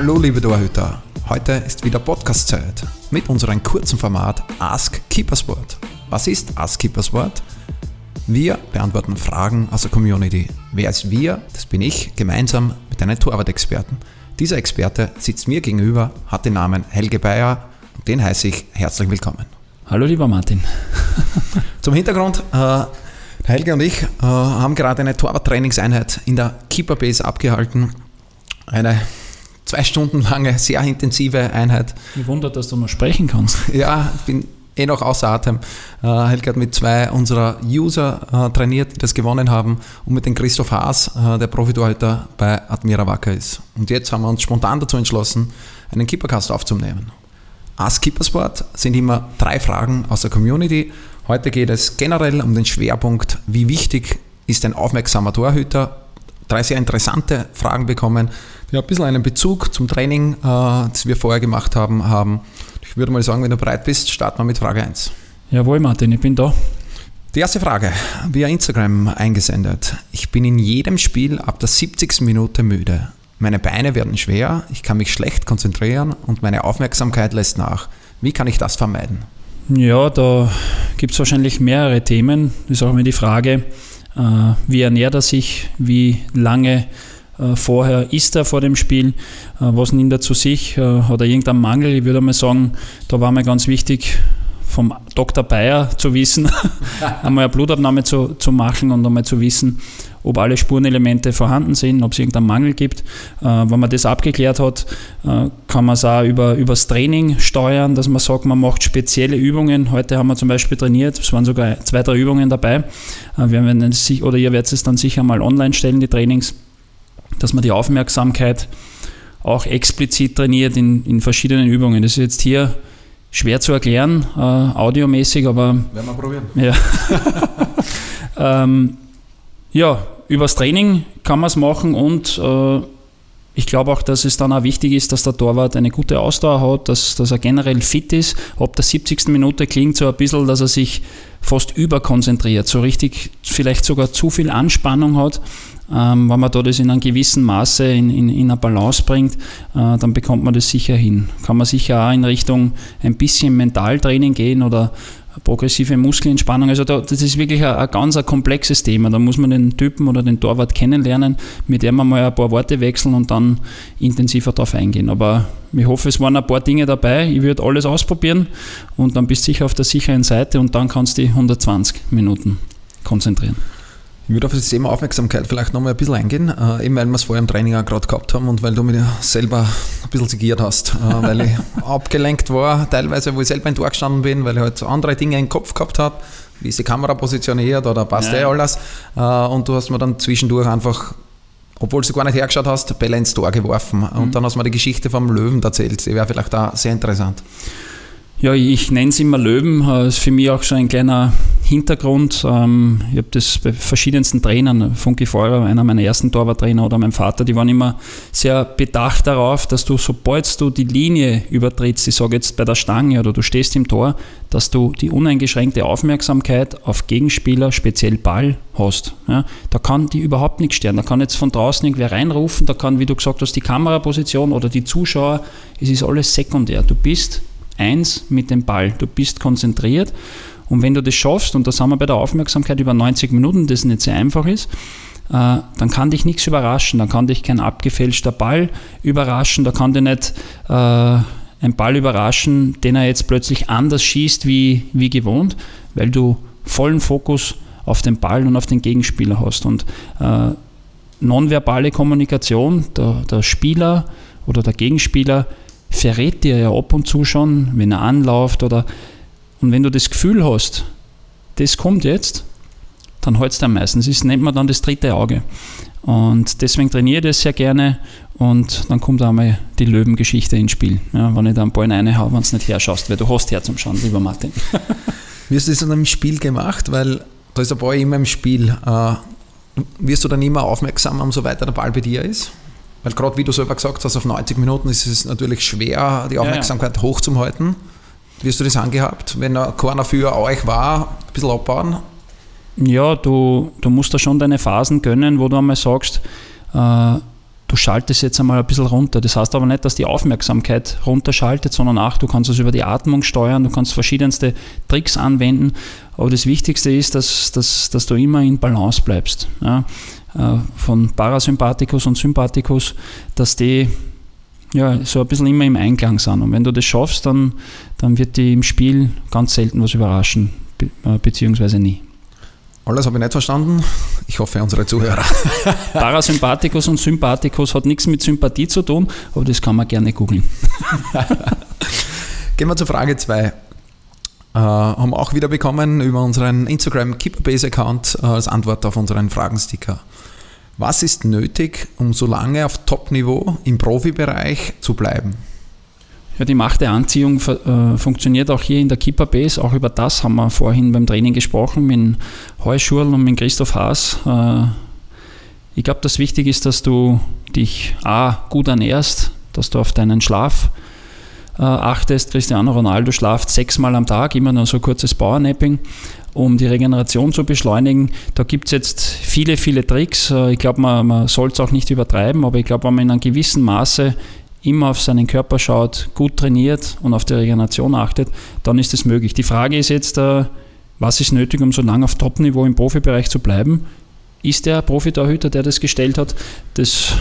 Hallo liebe Torhüter, heute ist wieder Podcast-Zeit mit unserem kurzen Format Ask Keepersport. Was ist Ask Keepersport? Wir beantworten Fragen aus der Community. Wer ist wir? Das bin ich, gemeinsam mit einem Torwart-Experten. Dieser Experte sitzt mir gegenüber, hat den Namen Helge Bayer und den heiße ich herzlich willkommen. Hallo lieber Martin. Zum Hintergrund, äh, Helge und ich äh, haben gerade eine Torwart-Trainingseinheit in der Keeper Base abgehalten. Eine zwei Stunden lange, sehr intensive Einheit. Mich wundert, dass du noch sprechen kannst. Ja, ich bin eh noch außer Atem. Äh, Helge hat mit zwei unserer User äh, trainiert, die das gewonnen haben, und mit dem Christoph Haas, äh, der Profitorhalter bei Admira Wacker ist. Und jetzt haben wir uns spontan dazu entschlossen, einen Keepercast aufzunehmen. Ask Keepersport sind immer drei Fragen aus der Community. Heute geht es generell um den Schwerpunkt, wie wichtig ist ein aufmerksamer Torhüter. Drei sehr interessante Fragen bekommen, die ein bisschen einen Bezug zum Training, das wir vorher gemacht haben, haben. Ich würde mal sagen, wenn du bereit bist, starten wir mit Frage 1. Jawohl, Martin, ich bin da. Die erste Frage, via Instagram eingesendet. Ich bin in jedem Spiel ab der 70. Minute müde. Meine Beine werden schwer, ich kann mich schlecht konzentrieren und meine Aufmerksamkeit lässt nach. Wie kann ich das vermeiden? Ja, da gibt es wahrscheinlich mehrere Themen. Das ist auch immer die Frage, äh, wie ernährt er sich, wie lange äh, vorher isst er vor dem Spiel, äh, was nimmt er zu sich, hat er irgendeinen Mangel. Ich würde mal sagen, da war mir ganz wichtig, vom Dr. Bayer zu wissen, einmal eine Blutabnahme zu, zu machen und einmal zu wissen, ob alle Spurenelemente vorhanden sind, ob es irgendeinen Mangel gibt. Äh, wenn man das abgeklärt hat, äh, kann man es auch über, das Training steuern, dass man sagt, man macht spezielle Übungen. Heute haben wir zum Beispiel trainiert, es waren sogar zwei, drei Übungen dabei. Äh, wir werden es, oder ihr werdet es dann sicher mal online stellen, die Trainings, dass man die Aufmerksamkeit auch explizit trainiert in, in verschiedenen Übungen. Das ist jetzt hier schwer zu erklären, äh, audiomäßig, aber. Werden wir probieren. Ja. ähm, ja, übers Training kann man es machen und äh, ich glaube auch, dass es dann auch wichtig ist, dass der Torwart eine gute Ausdauer hat, dass, dass er generell fit ist. Ab der 70. Minute klingt so ein bisschen, dass er sich fast überkonzentriert, so richtig vielleicht sogar zu viel Anspannung hat. Ähm, wenn man da das in einem gewissen Maße in, in, in eine Balance bringt, äh, dann bekommt man das sicher hin. Kann man sicher auch in Richtung ein bisschen Mentaltraining gehen oder progressive Muskelentspannung. Also da, das ist wirklich ein, ein ganz ein komplexes Thema. Da muss man den Typen oder den Torwart kennenlernen, mit dem man mal ein paar Worte wechseln und dann intensiver darauf eingehen. Aber ich hoffe, es waren ein paar Dinge dabei. Ich würde alles ausprobieren und dann bist du sicher auf der sicheren Seite und dann kannst du die 120 Minuten konzentrieren. Ich würde auf das Thema Aufmerksamkeit vielleicht nochmal ein bisschen eingehen, äh, eben weil wir es vorher im Training auch gerade gehabt haben und weil du mich selber ein bisschen zigiert hast, äh, weil ich abgelenkt war, teilweise, wo ich selber in Tor gestanden bin, weil ich halt so andere Dinge im Kopf gehabt habe, wie ist die Kamera positioniert oder passt ja. eh alles. Äh, und du hast mir dann zwischendurch einfach obwohl du gar nicht hergeschaut hast, Bälle ins Tor geworfen. Und mhm. dann hast du mir die Geschichte vom Löwen erzählt. Die wäre vielleicht auch sehr interessant. Ja, ich nenne es immer Löwen. Das ist für mich auch schon ein kleiner Hintergrund. Ähm, ich habe das bei verschiedensten Trainern, Funky Feuer, einer meiner ersten Torwarttrainer oder mein Vater, die waren immer sehr bedacht darauf, dass du, sobald du die Linie übertrittst, ich sage jetzt bei der Stange oder du stehst im Tor, dass du die uneingeschränkte Aufmerksamkeit auf Gegenspieler, speziell Ball, hast. Ja, da kann die überhaupt nichts stören. Da kann jetzt von draußen irgendwer reinrufen, da kann, wie du gesagt hast, die Kameraposition oder die Zuschauer, es ist alles sekundär. Du bist eins mit dem Ball. Du bist konzentriert und wenn du das schaffst, und das haben wir bei der Aufmerksamkeit über 90 Minuten, das nicht sehr einfach ist, äh, dann kann dich nichts überraschen. Dann kann dich kein abgefälschter Ball überraschen. Da kann dich nicht äh, ein Ball überraschen, den er jetzt plötzlich anders schießt wie, wie gewohnt, weil du vollen Fokus auf den Ball und auf den Gegenspieler hast. Und äh, nonverbale Kommunikation, der, der Spieler oder der Gegenspieler verrät dir ja ab und zu schon, wenn er anläuft oder und wenn du das Gefühl hast, das kommt jetzt, dann hält es am meisten. Das nennt man dann das dritte Auge. Und deswegen trainiere ich das sehr gerne und dann kommt einmal die Löwengeschichte ins Spiel. Ja, wenn ich da einen Ball reinhaue, wenn du nicht herschaust, weil du hast her zum Schauen, lieber Martin. Wie hast du das in einem Spiel gemacht? Weil da ist der Ball immer im Spiel. Äh, wirst du dann immer aufmerksam, umso weiter der Ball bei dir ist? Weil gerade wie du selber gesagt hast, auf 90 Minuten ist es natürlich schwer, die Aufmerksamkeit ja, ja. hochzuhalten. Wie hast du das angehabt, wenn keiner für euch war, ein bisschen abbauen? Ja, du, du musst da schon deine Phasen gönnen, wo du einmal sagst, äh, du schaltest jetzt einmal ein bisschen runter. Das heißt aber nicht, dass die Aufmerksamkeit runterschaltet, sondern auch, du kannst es über die Atmung steuern, du kannst verschiedenste Tricks anwenden. Aber das Wichtigste ist, dass, dass, dass du immer in Balance bleibst. Ja? Äh, von Parasympathikus und Sympathikus, dass die ja, so ein bisschen immer im Einklang sind. Und wenn du das schaffst, dann, dann wird die im Spiel ganz selten was überraschen, äh, beziehungsweise nie. Alles habe ich nicht verstanden. Ich hoffe, unsere Zuhörer. Parasympathikus und Sympathikus hat nichts mit Sympathie zu tun, aber das kann man gerne googeln. Gehen wir zur Frage 2. Äh, haben auch wieder bekommen über unseren Instagram Keeperbase Account äh, als Antwort auf unseren Fragensticker. Was ist nötig, um so lange auf Top-Niveau im Profibereich zu bleiben? Ja, die Macht der Anziehung äh, funktioniert auch hier in der Keeper Base. Auch über das haben wir vorhin beim Training gesprochen mit Heuschurl und mit Christoph Haas. Äh, ich glaube, das Wichtige ist, dass du dich A, gut ernährst, dass du auf deinen Schlaf äh, achtest. Cristiano Ronaldo schlaft sechsmal am Tag, immer nur so kurzes Powernapping um die Regeneration zu beschleunigen. Da gibt es jetzt viele, viele Tricks. Äh, ich glaube, man, man soll es auch nicht übertreiben, aber ich glaube, wenn man in einem gewissen Maße immer auf seinen Körper schaut, gut trainiert und auf die Regeneration achtet, dann ist es möglich. Die Frage ist jetzt, äh, was ist nötig, um so lange auf Top-Niveau im Profibereich zu bleiben? Ist der Profitorhüter, der das gestellt hat? Das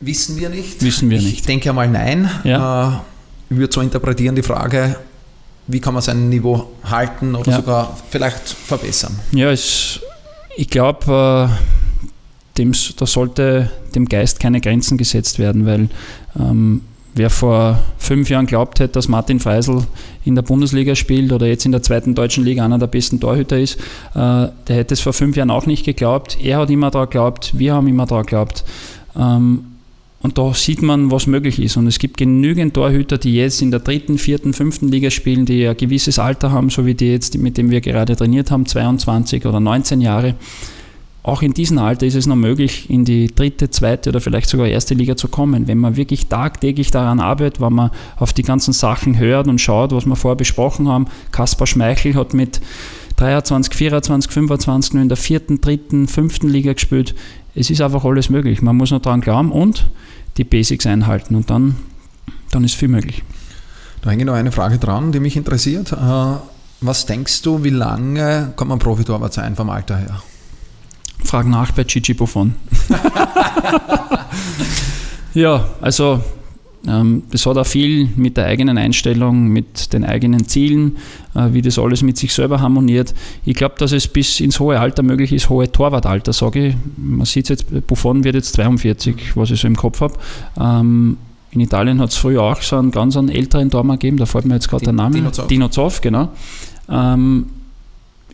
wissen wir nicht. Wissen wir ich nicht. Ich denke einmal nein. Ja. Äh, ich würde so interpretieren die Frage, wie kann man sein Niveau halten oder ja. sogar vielleicht verbessern? Ja, es, ich glaube, äh, da sollte dem Geist keine Grenzen gesetzt werden, weil ähm, wer vor fünf Jahren glaubt hätte, dass Martin Freisel in der Bundesliga spielt oder jetzt in der zweiten deutschen Liga einer der besten Torhüter ist, äh, der hätte es vor fünf Jahren auch nicht geglaubt. Er hat immer daran geglaubt, wir haben immer daran geglaubt. Ähm, und da sieht man, was möglich ist. Und es gibt genügend Torhüter, die jetzt in der dritten, vierten, fünften Liga spielen, die ein gewisses Alter haben, so wie die jetzt, mit dem wir gerade trainiert haben, 22 oder 19 Jahre. Auch in diesem Alter ist es noch möglich, in die dritte, zweite oder vielleicht sogar erste Liga zu kommen. Wenn man wirklich tagtäglich daran arbeitet, wenn man auf die ganzen Sachen hört und schaut, was wir vorher besprochen haben. Kaspar Schmeichel hat mit 23, 24, 25 nur in der vierten, dritten, fünften Liga gespielt. Es ist einfach alles möglich. Man muss nur daran glauben und die Basics einhalten und dann, dann ist viel möglich. Da hänge noch eine Frage dran, die mich interessiert. Äh, was denkst du, wie lange kann man Profitorwart sein vom Alter her? Frag nach bei Gigi Buffon. ja, also das hat auch viel mit der eigenen Einstellung, mit den eigenen Zielen, äh, wie das alles mit sich selber harmoniert. Ich glaube, dass es bis ins hohe Alter möglich ist, hohe Torwartalter, sage ich. Man sieht jetzt, Buffon wird jetzt 42, was ich so im Kopf habe. Ähm, in Italien hat es früher auch so einen ganz einen älteren Tormann gegeben, da fällt mir jetzt gerade der Name. Dino Zoff. Dino Zoff, genau. Ähm,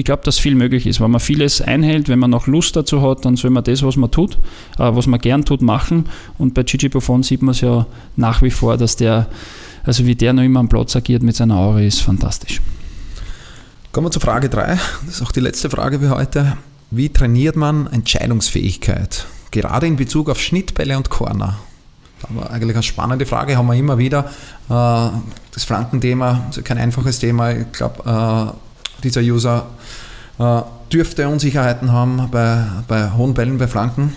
ich glaube, dass viel möglich ist. Wenn man vieles einhält, wenn man noch Lust dazu hat, dann soll man das, was man tut, äh, was man gern tut, machen. Und bei Gigi Buffon sieht man es ja nach wie vor, dass der, also wie der noch immer am Platz agiert mit seiner Aura, ist fantastisch. Kommen wir zur Frage 3. Das ist auch die letzte Frage für heute. Wie trainiert man Entscheidungsfähigkeit? Gerade in Bezug auf Schnittbälle und Corner. War eigentlich eine spannende Frage, haben wir immer wieder. Äh, das Flankenthema ist kein einfaches Thema. Ich glaube, äh, dieser User äh, dürfte Unsicherheiten haben bei, bei hohen Bällen, bei Flanken.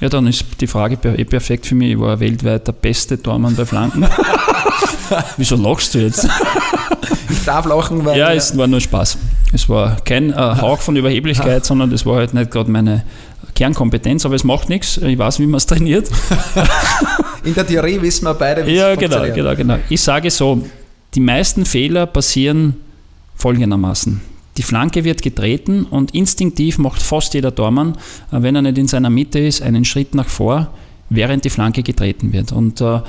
Ja, dann ist die Frage eh perfekt für mich. Ich war weltweit der beste Tormann bei Flanken. Wieso lachst du jetzt? ich darf lachen, weil. Ja, es war nur Spaß. Es war kein äh, Hauch von Überheblichkeit, sondern das war halt nicht gerade meine Kernkompetenz, aber es macht nichts. Ich weiß, wie man es trainiert. In der Theorie wissen wir beide, wie ja, es genau, funktioniert. Ja, genau, genau. Ich sage so: Die meisten Fehler passieren folgendermaßen. Die Flanke wird getreten und instinktiv macht fast jeder Tormann, äh, wenn er nicht in seiner Mitte ist, einen Schritt nach vor, während die Flanke getreten wird. Und äh,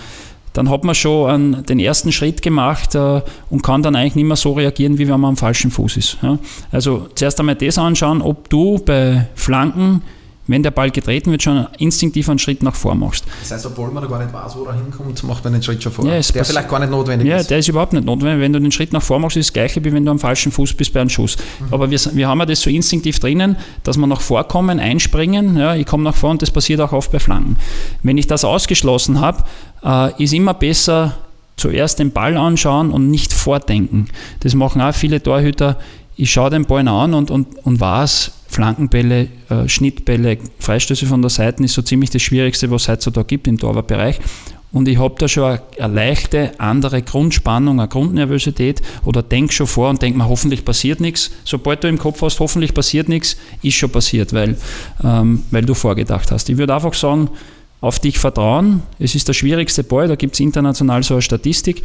dann hat man schon einen, den ersten Schritt gemacht äh, und kann dann eigentlich nicht mehr so reagieren, wie wenn man am falschen Fuß ist. Ja? Also zuerst einmal das anschauen, ob du bei Flanken wenn der Ball getreten wird, schon instinktiv einen Schritt nach vor machst. Das heißt, obwohl man da gar nicht weiß, wo er hinkommt, macht man den Schritt schon vor. Ja, der vielleicht gar nicht notwendig ja, ist. Ja, der ist überhaupt nicht notwendig. Wenn du den Schritt nach vor machst, ist das gleiche, wie wenn du am falschen Fuß bist bei einem Schuss. Mhm. Aber wir, wir haben ja das so instinktiv drinnen, dass wir nach vorkommen, einspringen. Ja, ich komme nach vor und das passiert auch oft bei Flanken. Wenn ich das ausgeschlossen habe, äh, ist immer besser, zuerst den Ball anschauen und nicht vordenken. Das machen auch viele Torhüter. Ich schaue den Ball an und, und, und weiß, Flankenbälle, äh, Schnittbälle, Freistöße von der Seite ist so ziemlich das Schwierigste, was es heutzutage gibt im Torwartbereich. Und ich habe da schon eine, leichte andere Grundspannung, eine Grundnervosität oder denk schon vor und denk mir, hoffentlich passiert nichts. Sobald du im Kopf hast, hoffentlich passiert nichts, ist schon passiert, weil, ähm, weil du vorgedacht hast. Ich würde einfach sagen, auf dich vertrauen. Es ist der schwierigste Ball, da gibt es international so eine Statistik.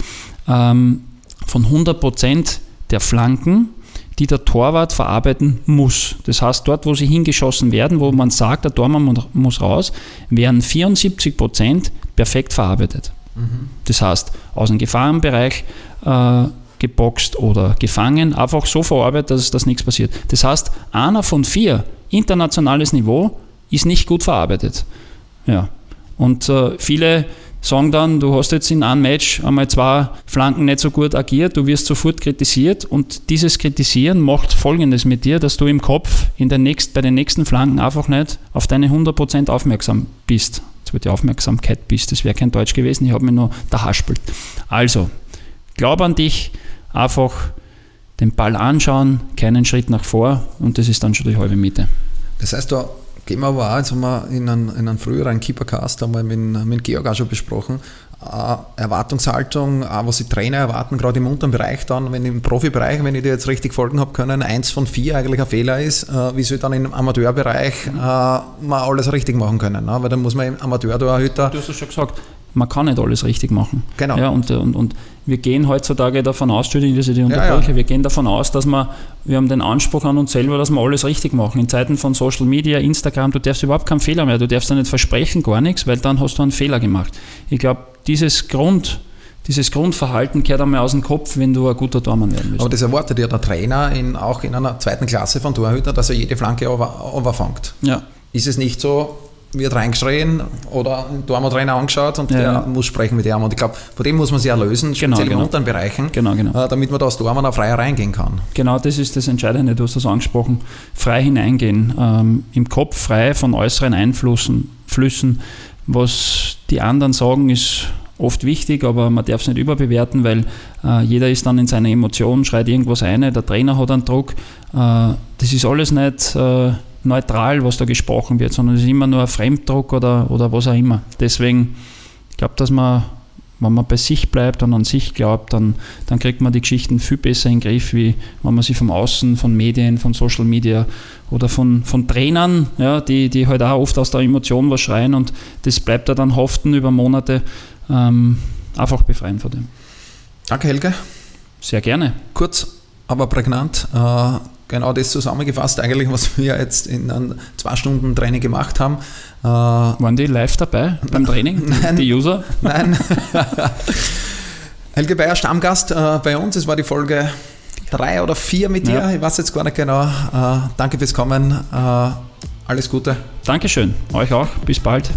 Ähm, von 100 Prozent der Flanken, die der Torwart verarbeiten muss. Das heißt, dort, wo sie hingeschossen werden, wo man sagt, der Tormann muss raus, werden 74 Prozent perfekt verarbeitet. Mhm. Das heißt, aus dem Gefahrenbereich äh, geboxt oder gefangen, einfach so verarbeitet, dass, dass nichts passiert. Das heißt, einer von vier, internationales Niveau, ist nicht gut verarbeitet. Ja. Und äh, viele sagen dann, du hast jetzt in einem Match einmal zwei Flanken nicht so gut agiert, du wirst sofort kritisiert und dieses Kritisieren macht Folgendes mit dir, dass du im Kopf in den nächst, bei den nächsten Flanken einfach nicht auf deine 100% aufmerksam bist. Jetzt wird die Aufmerksamkeit bist, das wäre kein Deutsch gewesen, ich habe mir nur da haspelt. Also, glaub an dich, einfach den Ball anschauen, keinen Schritt nach vor und das ist dann schon die halbe Miete. Das heißt, du gehen wir aber auch, jetzt haben wir in einem, in einem früheren Keepercast einmal mit, mit Georg auch schon besprochen, äh, Erwartungshaltung, was die Trainer erwarten, gerade im unteren Bereich dann, wenn im Profibereich, wenn ich dir jetzt richtig folgen habe können, eins von vier eigentlich ein Fehler ist, äh, wie soll dann im Amateurbereich äh, mal alles richtig machen können? Ne? Weil dann muss man im Amateurtorhüter... Du hast es schon gesagt, man kann nicht alles richtig machen. Genau. Ja, und, und, und wir gehen heutzutage davon aus, Entschuldigung, dass ich die unterbreche, ja, ja. wir gehen davon aus, dass wir, wir haben den Anspruch an uns selber, dass wir alles richtig machen. In Zeiten von Social Media, Instagram, du darfst überhaupt keinen Fehler mehr, du darfst da nicht versprechen, gar nichts, weil dann hast du einen Fehler gemacht. Ich glaube, dieses Grund, dieses Grundverhalten kehrt einmal aus dem Kopf, wenn du ein guter Tormann werden willst. Aber das erwartet ja der Trainer in, auch in einer zweiten Klasse von Torhüter, dass er jede Flanke overfangt. Ja. Ist es nicht so, wird reingeschrien oder da haben wir Trainer angeschaut und ja. der muss sprechen mit ihm. Und ich glaube, von dem muss man sich ja lösen, genau, speziell genau. in unteren Bereichen, genau, genau. Äh, damit man da aus Dormen auch frei reingehen kann. Genau, das ist das Entscheidende, du hast das angesprochen. Frei hineingehen, ähm, im Kopf frei von äußeren Einflüssen, Flüssen. Was die anderen sagen, ist oft wichtig, aber man darf es nicht überbewerten, weil äh, jeder ist dann in seiner Emotion, schreit irgendwas ein, der Trainer hat einen Druck. Äh, das ist alles nicht äh, neutral, was da gesprochen wird, sondern es ist immer nur ein Fremddruck oder, oder was auch immer. Deswegen, ich glaube, dass man, wenn man bei sich bleibt und an sich glaubt, dann, dann kriegt man die Geschichten viel besser in den Griff, wie wenn man sie vom Außen, von Medien, von Social Media oder von, von Trainern, ja, die, die halt auch oft aus der Emotion was schreien und das bleibt da dann haften über Monate, ähm, einfach befreien von dem. Danke, Helge. Sehr gerne. Kurz, aber prägnant. Äh, genau das zusammengefasst, eigentlich, was wir jetzt in einem zwei Stunden Training gemacht haben. Äh, Waren die live dabei beim Training, nein, die User? Nein. Helge Bayer, Stammgast äh, bei uns. Es war die Folge drei oder vier mit dir. Ja. Ich weiß jetzt gar nicht genau. Äh, danke fürs Kommen. Äh, alles Gute. Dankeschön. Euch auch. Bis bald.